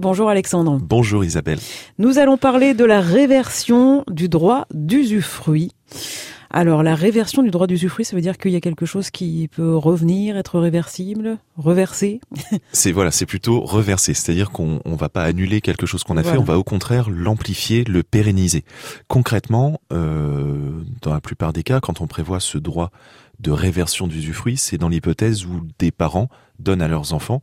Bonjour Alexandre. Bonjour Isabelle. Nous allons parler de la réversion du droit d'usufruit. Alors la réversion du droit d'usufruit, ça veut dire qu'il y a quelque chose qui peut revenir, être réversible, reversé? C'est voilà, c'est plutôt reversé, c'est-à-dire qu'on ne va pas annuler quelque chose qu'on a fait, on va au contraire l'amplifier, le pérenniser. Concrètement, euh, dans la plupart des cas, quand on prévoit ce droit de réversion d'usufruit, c'est dans l'hypothèse où des parents donnent à leurs enfants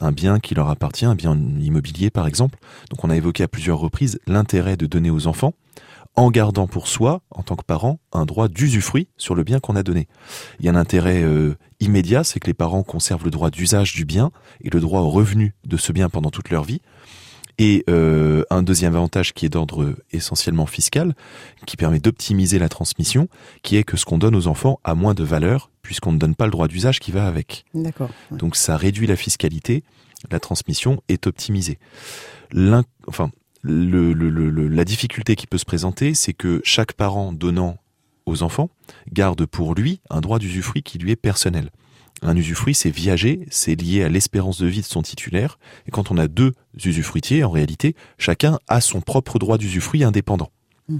un bien qui leur appartient, un bien immobilier par exemple. Donc on a évoqué à plusieurs reprises l'intérêt de donner aux enfants en gardant pour soi, en tant que parent, un droit d'usufruit sur le bien qu'on a donné. Il y a un intérêt euh, immédiat, c'est que les parents conservent le droit d'usage du bien et le droit au revenu de ce bien pendant toute leur vie. Et euh, un deuxième avantage qui est d'ordre essentiellement fiscal, qui permet d'optimiser la transmission, qui est que ce qu'on donne aux enfants a moins de valeur puisqu'on ne donne pas le droit d'usage qui va avec. D'accord. Donc ça réduit la fiscalité, la transmission est optimisée. Enfin, le, le, la difficulté qui peut se présenter, c'est que chaque parent donnant aux enfants garde pour lui un droit d'usufruit qui lui est personnel. Un usufruit, c'est viager, c'est lié à l'espérance de vie de son titulaire. Et quand on a deux usufruitiers, en réalité, chacun a son propre droit d'usufruit indépendant. Mmh.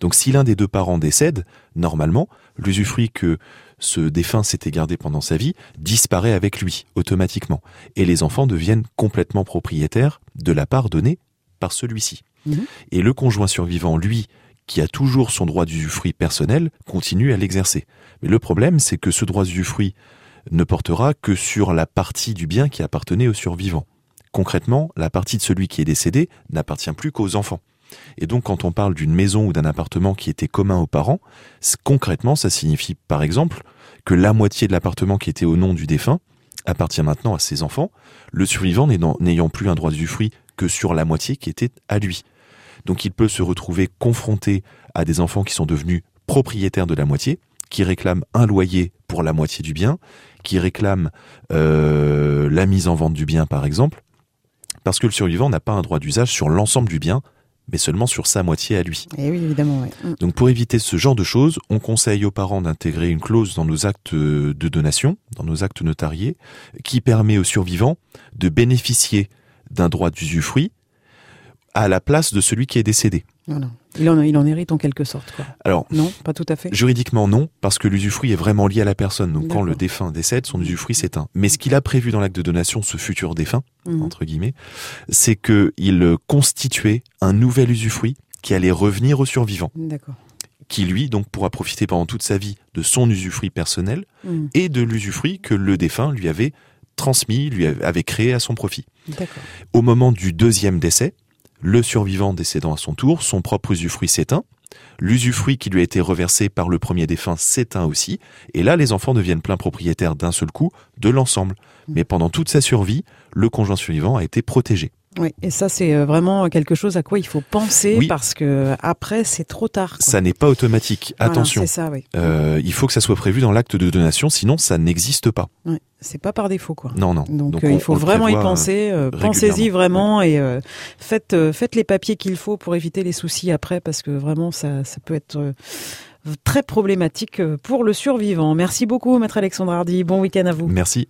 Donc si l'un des deux parents décède, normalement, l'usufruit que ce défunt s'était gardé pendant sa vie disparaît avec lui, automatiquement. Et les enfants deviennent complètement propriétaires de la part donnée par celui-ci. Mmh. Et le conjoint survivant, lui, qui a toujours son droit d'usufruit personnel, continue à l'exercer. Mais le problème, c'est que ce droit d'usufruit ne portera que sur la partie du bien qui appartenait au survivant. Concrètement, la partie de celui qui est décédé n'appartient plus qu'aux enfants. Et donc quand on parle d'une maison ou d'un appartement qui était commun aux parents, concrètement ça signifie par exemple que la moitié de l'appartement qui était au nom du défunt appartient maintenant à ses enfants, le survivant n'ayant plus un droit du fruit que sur la moitié qui était à lui. Donc il peut se retrouver confronté à des enfants qui sont devenus propriétaires de la moitié, qui réclament un loyer pour la moitié du bien, qui réclament euh, la mise en vente du bien par exemple, parce que le survivant n'a pas un droit d'usage sur l'ensemble du bien, mais seulement sur sa moitié à lui. Et eh oui, évidemment. Mm. Donc pour éviter ce genre de choses, on conseille aux parents d'intégrer une clause dans nos actes de donation, dans nos actes notariés, qui permet aux survivants de bénéficier d'un droit d'usufruit à la place de celui qui est décédé. Il en, il en hérite en quelque sorte. Quoi. Alors, non, pas tout à fait. Juridiquement, non, parce que l'usufruit est vraiment lié à la personne. Donc, quand le défunt décède, son usufruit s'éteint. Mais ce qu'il a prévu dans l'acte de donation, ce futur défunt, mhm. entre guillemets, c'est qu'il constituait un nouvel usufruit qui allait revenir au survivant. D'accord qui lui donc pourra profiter pendant toute sa vie de son usufruit personnel mhm. et de l'usufruit que le défunt lui avait transmis, lui avait créé à son profit. Au moment du deuxième décès, le survivant décédant à son tour, son propre usufruit s'éteint, l'usufruit qui lui a été reversé par le premier défunt s'éteint aussi, et là les enfants deviennent pleins propriétaires d'un seul coup de l'ensemble. Mm. Mais pendant toute sa survie, le conjoint survivant a été protégé. Oui, et ça c'est euh, vraiment quelque chose à quoi il faut penser parce que après c'est trop tard. Ça n'est pas automatique. Attention. ça, oui. euh, il faut que ça soit prévu dans l'acte de donation, sinon ça n'existe pas. Oui, c'est pas par défaut quoi. Non non. Donc, euh, il faut vraiment y penser. Euh, pensez-y vraiment et faites faites les papiers qu'il faut pour éviter les soucis après parce que vraiment ça ça peut être très problématique pour le survivant. Merci beaucoup, maître Alexandre Hardy. Bon week-end à vous. Merci.